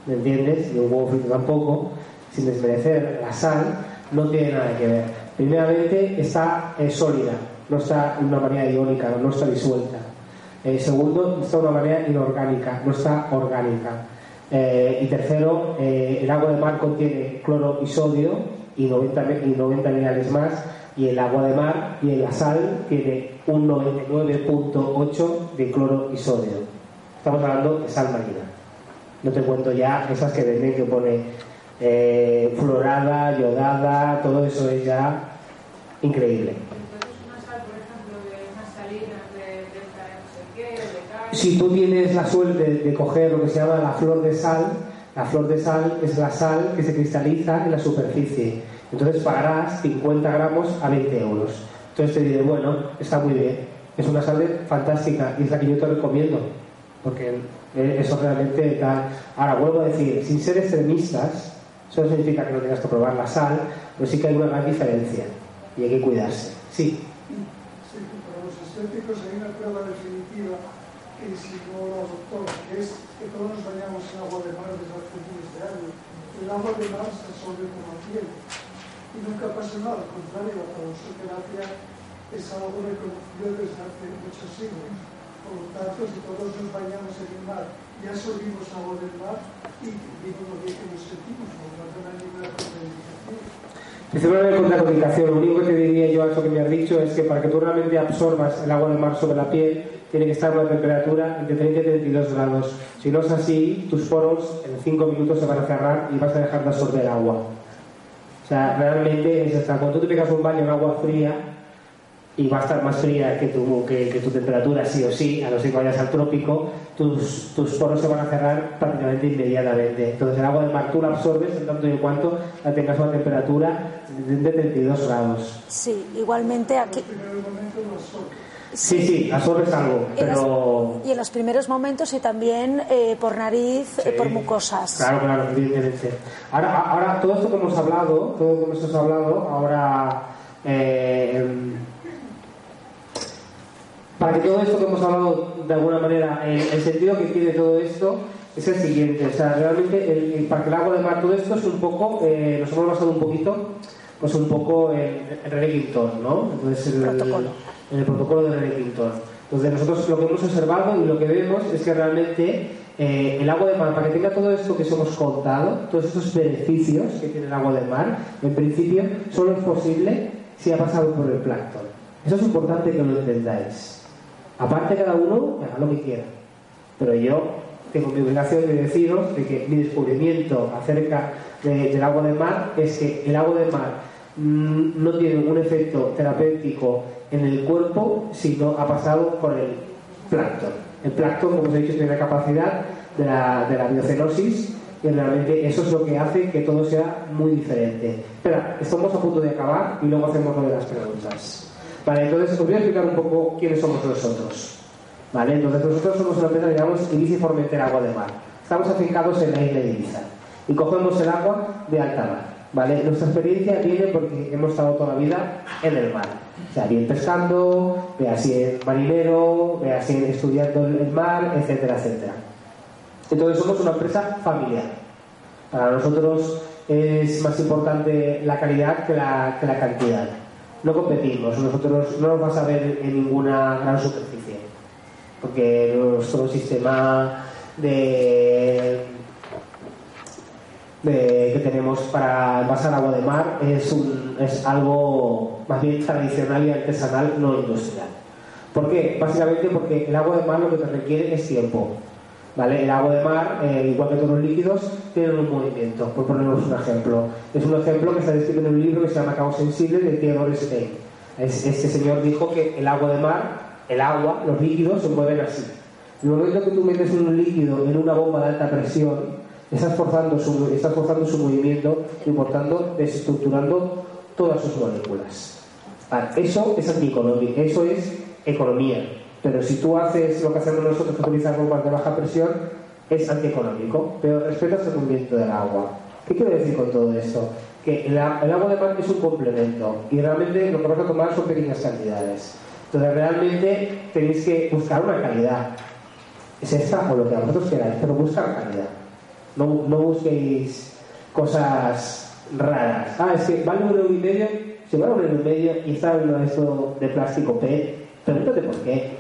¿me entiendes? Y un huevo frito tampoco, sin desmerecer la sal, no tiene nada que ver. Primeramente, está sólida, no está de una manera iónica, no está disuelta. Eh, segundo, está de una manera inorgánica, no está orgánica. Eh, y tercero, eh, el agua de mar contiene cloro y sodio y 90, y 90 minerales más, y el agua de mar y la sal tiene un 99.8 de cloro y sodio. Estamos hablando de sal marina. No te cuento ya esas que venden que pone florada, yodada, todo eso es ya increíble. si tú tienes la suerte de coger lo que se llama la flor de sal, la flor de sal es la sal que se cristaliza en la superficie. Entonces pagarás 50 gramos a 20 euros. Entonces te diré, bueno, está muy bien. Es una sal fantástica y es la que yo te recomiendo. Porque eso realmente da... Ahora, vuelvo a decir, sin ser extremistas, eso no significa que no tengas que probar la sal, pero sí que hay una gran diferencia y hay que cuidarse. Sí. Sí, para los escépticos hay una prueba definitiva que si no lo adoptó, que es que todos nos bañamos en agua de mar desde hace miles de años. El agua de mar se absorbe como la piel y nunca pasa nada, al contrario, la tabasoterapia es algo reconocido desde hace muchos siglos. Por lo tanto, si todos nos bañamos en el mar y absorbimos agua del mar, y lo bien que nos sentimos, por lo tanto no hay ninguna contraindicación. Principalmente de contraindicación, lo único que te diría yo a eso que me has dicho es que para que tú realmente absorbas el agua del mar sobre la piel, tiene que estar a una temperatura entre 30 y 32 grados. Si no es así, tus poros en 5 minutos se van a cerrar y vas a dejar de absorber agua. O sea, realmente es hasta cuando tú te pegas un baño en agua fría y va a estar más fría que tu, que, que tu temperatura, sí o sí, a no ser que vayas al trópico, tus, tus poros se van a cerrar prácticamente inmediatamente. Entonces, el agua del mar tú la absorbes en tanto y en cuanto la tengas a una temperatura de 32 grados. Sí, igualmente aquí. Sí, sí, absorbes algo, pero. y en los primeros momentos y también eh, por nariz, eh, por mucosas. Claro, claro, evidentemente. Ahora, ahora, todo esto que hemos hablado, todo lo que hemos hablado, ahora. eh, em, para que todo esto que hemos hablado, de alguna manera, el, el sentido que tiene todo esto es el siguiente. O sea, realmente, el, el- para que el agua de mar, todo esto es un poco. eh, nos hemos basado un poquito, pues un poco en, en René Quintón, ¿no? Entonces, el, Protocolo. en el protocolo de René Quintón. Entonces, nosotros lo que hemos observado y lo que vemos es que realmente eh, el agua de mar, para que tenga todo esto que os hemos contado, todos estos beneficios que tiene el agua de mar, en principio solo es posible si ha pasado por el plancton. Eso es importante que lo entendáis. Aparte, cada uno haga lo que quiera. Pero yo tengo mi obligación de deciros de que mi descubrimiento acerca de- del agua de mar es que el agua de mar mm, no tiene un efecto terapéutico en el cuerpo si no ha pasado por el plancton. El plancton, como os he dicho, tiene la capacidad de la, de la biocenosis y realmente eso es lo que hace que todo sea muy diferente. Espera, estamos a punto de acabar y luego hacemos lo de las preguntas. Vale, entonces os voy a explicar un poco quiénes somos nosotros. Vale, entonces nosotros somos una empresa que llamamos Ibiza Formentera Agua de Mar. Estamos afincados en la isla de Ibiza y cogemos el agua de alta mar. ¿vale? Nuestra experiencia viene porque hemos estado toda la vida en el mar. O sea, bien pescando, vea si en marinero, vea si estudiando el mar, etcétera, etcétera. Entonces somos una empresa familiar. Para nosotros es más importante la calidad que la, que la cantidad. No competimos, nosotros no nos vas a ver en ninguna gran superficie, porque nuestro sistema de, que tenemos para envasar agua de mar es, un- es algo más bien tradicional y artesanal, no industrial. ¿Por qué? Básicamente porque el agua de mar lo que te requiere es tiempo. ¿Vale? El agua de mar, eh, igual que todos los líquidos, tienen un movimiento. Por ponernos un ejemplo. Es un ejemplo que está descrito en un libro que se llama Cabo Sensible de Theodore Stein. Es- Este señor dijo que el agua de mar, el agua, los líquidos se mueven así. En el momento que tú metes un líquido en una bomba de alta presión, estás forzando su, estás forzando su movimiento y por tanto desestructurando todas sus moléculas. Vale, Eso es antieconómico, eso es economía. Pero si tú haces lo que hacemos nosotros, que utilizar bombas de baja presión, es antieconómico. Pero respetas el movimiento del agua. ¿Qué quiero decir con todo esto? Que el, agua de mar es un complemento y realmente lo que vas a tomar son pequeñas cantidades. Entonces realmente tenéis que buscar una calidad. Es esta o lo que vosotros queráis, pero buscar calidad. No, no busquéis cosas raras. Ah, es que vale un euro y medio. Si vale un euro y medio y está en esto de plástico P, pregúntate por qué.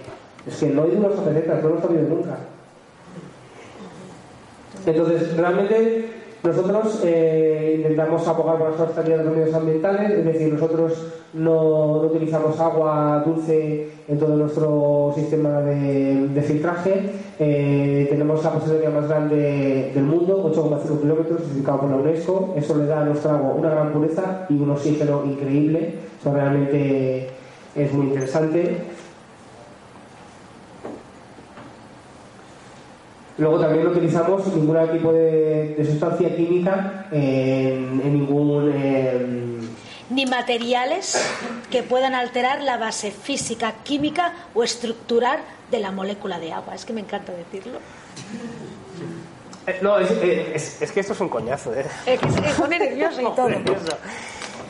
Es que no hay dudas o recetas, no lo he sabido nunca. Entonces, realmente nosotros eh, intentamos abogar por la sostenibilidad de los medios ambientales, es decir, nosotros no, utilizamos agua dulce en todo nuestro sistema de, de filtraje. Eh, tenemos la posibilidad más grande del mundo, 8,5 kilómetros, certificado por la UNESCO. Eso le da a nuestro agua una gran pureza y un oxígeno increíble. Eso realmente es muy interesante. Luego también no utilizamos ningún tipo de, de sustancia química en, en ningún... em, Ni materiales que puedan alterar la base física, química o estructural de la molécula de agua. Es que me encanta decirlo. eh, no, es, eh, es- es que esto es un coñazo, ¿eh? Es que se pone nervioso y *laughs* todo. Nervioso.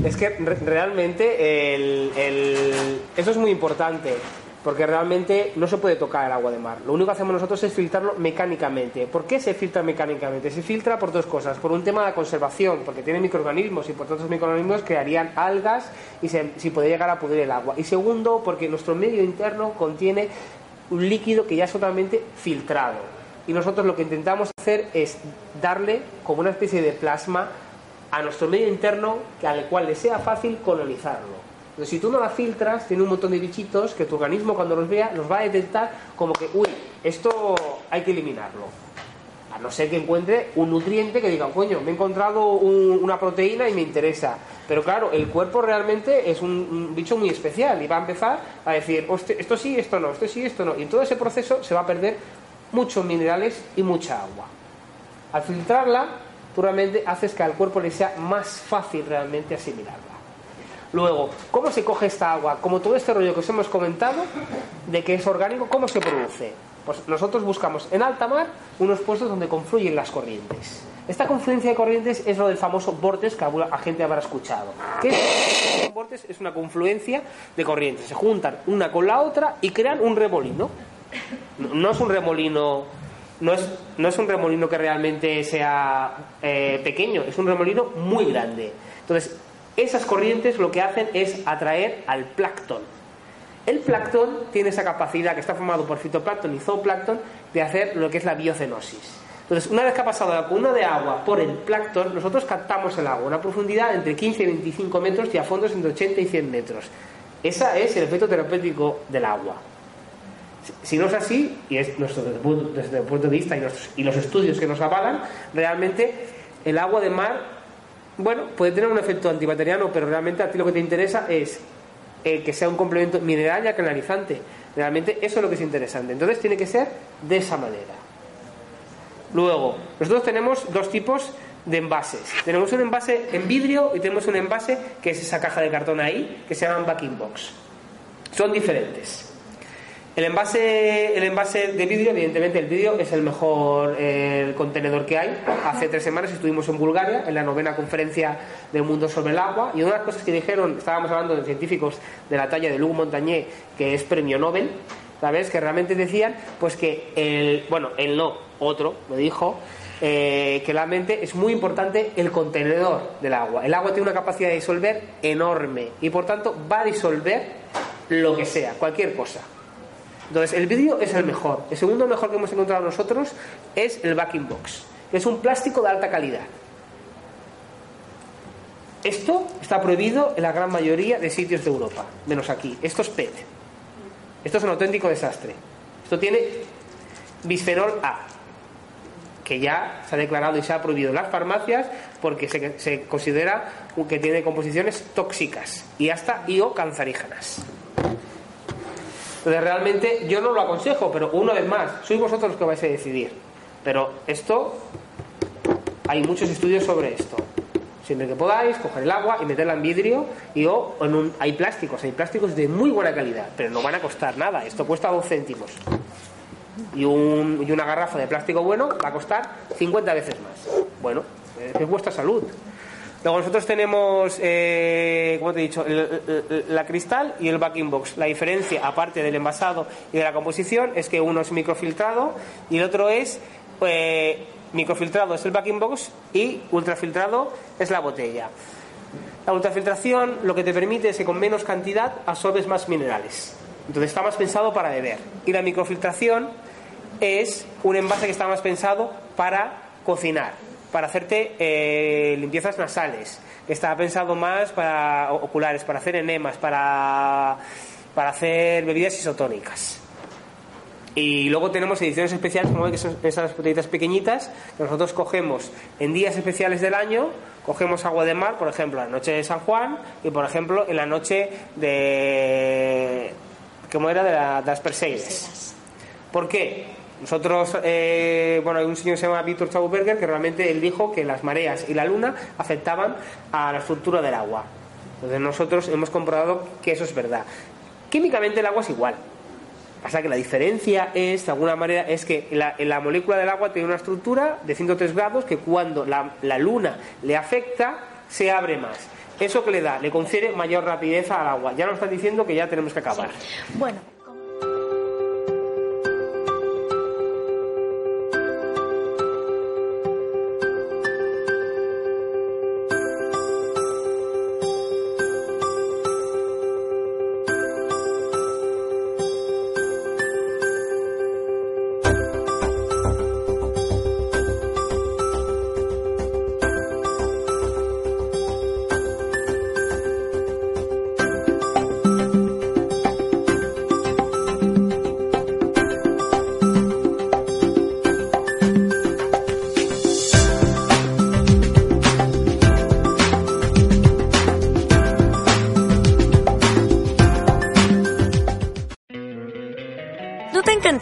Es que re- realmente el- el- eso es muy importante, porque realmente no se puede tocar el agua de mar. Lo único que hacemos nosotros es filtrarlo mecánicamente. ¿Por qué se filtra mecánicamente? Se filtra por dos cosas. Por un tema de conservación, porque tiene microorganismos y por tantos microorganismos crearían algas y se, si puede llegar a pudrir el agua. Y segundo, porque nuestro medio interno contiene un líquido que ya es totalmente filtrado. Y nosotros lo que intentamos hacer es darle como una especie de plasma a nuestro medio interno al cual le sea fácil colonizarlo. Si tú no la filtras, tiene un montón de bichitos que tu organismo cuando los vea los va a detectar como que, uy, esto hay que eliminarlo. A no ser que encuentre un nutriente que diga, coño, me he encontrado un- una proteína y me interesa. Pero claro, el cuerpo realmente es un, bicho muy especial y va a empezar a decir, "Hostia, esto sí, esto no, esto sí, esto no. Y en todo ese proceso se va a perder muchos minerales y mucha agua. Al filtrarla, tú realmente haces que al cuerpo le sea más fácil realmente asimilarla. Luego, ¿cómo se coge esta agua? Como todo este rollo que os hemos comentado, de que es orgánico, ¿cómo se produce? Pues nosotros buscamos en alta mar unos puestos donde confluyen las corrientes. Esta confluencia de corrientes es lo del famoso vortex que la gente habrá escuchado. ¿Qué es? Un vortex es una confluencia de corrientes. Se juntan una con la otra y crean un remolino. No, es un remolino no es, no es un remolino que realmente sea eh, pequeño, es un remolino muy grande. Entonces, esas corrientes lo que hacen es atraer al plancton. El plancton tiene esa capacidad que está formado por fitoplancton y zooplancton de hacer lo que es la biocenosis. Entonces, una vez que ha pasado la columna de agua por el plancton, nosotros captamos el agua una profundidad entre 15 y 25 metros y a fondos entre 80 y 100 metros. Ese es el efecto terapéutico del agua. Si no es así, y es nuestro, desde, el punto, de vista y los estudios que nos avalan, realmente el agua de mar, bueno, puede tener un efecto antibacteriano, pero realmente a ti lo que te interesa es eh, que sea un complemento mineral y alcalinizante. Realmente eso es lo que es interesante. Entonces tiene que ser de esa manera. Luego, nosotros tenemos dos tipos de envases. Tenemos un envase en vidrio y tenemos un envase que es esa caja de cartón ahí, que se llaman backing box. Son diferentes. El envase, el envase de vidrio, evidentemente el vidrio es el mejor eh, el contenedor que hay. Hace tres semanas estuvimos en Bulgaria, en la novena conferencia del mundo sobre el agua, y una de las cosas que dijeron, estábamos hablando de científicos de la talla de Luc Montagnier, que es premio Nobel, ¿sabes? Que realmente decían, pues que el, bueno, él no, otro, me dijo, eh, que realmente es muy importante el contenedor del agua. El agua tiene una capacidad de disolver enorme y por tanto va a disolver lo que sea, cualquier cosa. Entonces, el vidrio es el mejor. El segundo mejor que hemos encontrado nosotros es el backing box, es un plástico de alta calidad. Esto está prohibido en la gran mayoría de sitios de Europa, menos aquí. Esto es PET. Esto es un auténtico desastre. Esto tiene bisfenol A, que ya se ha declarado y se ha prohibido en las farmacias porque se, se considera que tiene composiciones tóxicas y hasta io cancerígenas. Entonces realmente yo no lo aconsejo, pero una vez más, sois vosotros los que vais a decidir. Pero esto, hay muchos estudios sobre esto. Siempre que podáis, coger el agua y meterla en vidrio y o en un, hay plásticos, hay plásticos de muy buena calidad, pero no van a costar nada. Esto cuesta dos céntimos. Y, un- y una garrafa de plástico bueno va a costar 50 veces más. Bueno, es vuestra salud. Luego nosotros tenemos, eh, como te he dicho, la cristal y el backing box. La diferencia, aparte del envasado y de la composición, es que uno es microfiltrado y el otro es eh, microfiltrado es el backing box y ultrafiltrado es la botella. La ultrafiltración lo que te permite es que con menos cantidad absorbes más minerales. Entonces está más pensado para beber. Y la microfiltración es un envase que está más pensado para cocinar, para hacerte eh, limpiezas nasales, está pensado más para oculares, para hacer enemas, para, para hacer bebidas isotónicas. Y luego tenemos ediciones especiales, como que son esas botellitas pequeñitas, que nosotros cogemos en días especiales del año, cogemos agua de mar, por ejemplo, la noche de San Juan, y por ejemplo, en la noche de. ¿Cómo era? De, la- de las Perseides. ¿Por qué? Nosotros, eh, bueno, hay un señor que se llama Víctor Schauberger que realmente él dijo que las mareas y la luna afectaban a la estructura del agua. Entonces nosotros hemos comprobado que eso es verdad. Químicamente el agua es igual. Pasa que la diferencia es, de alguna manera, es que la, la molécula del agua tiene una estructura de 103 grados que cuando la, la luna le afecta se abre más. ¿Eso que le da? Le confiere mayor rapidez al agua. Ya nos están diciendo que ya tenemos que acabar. Bueno.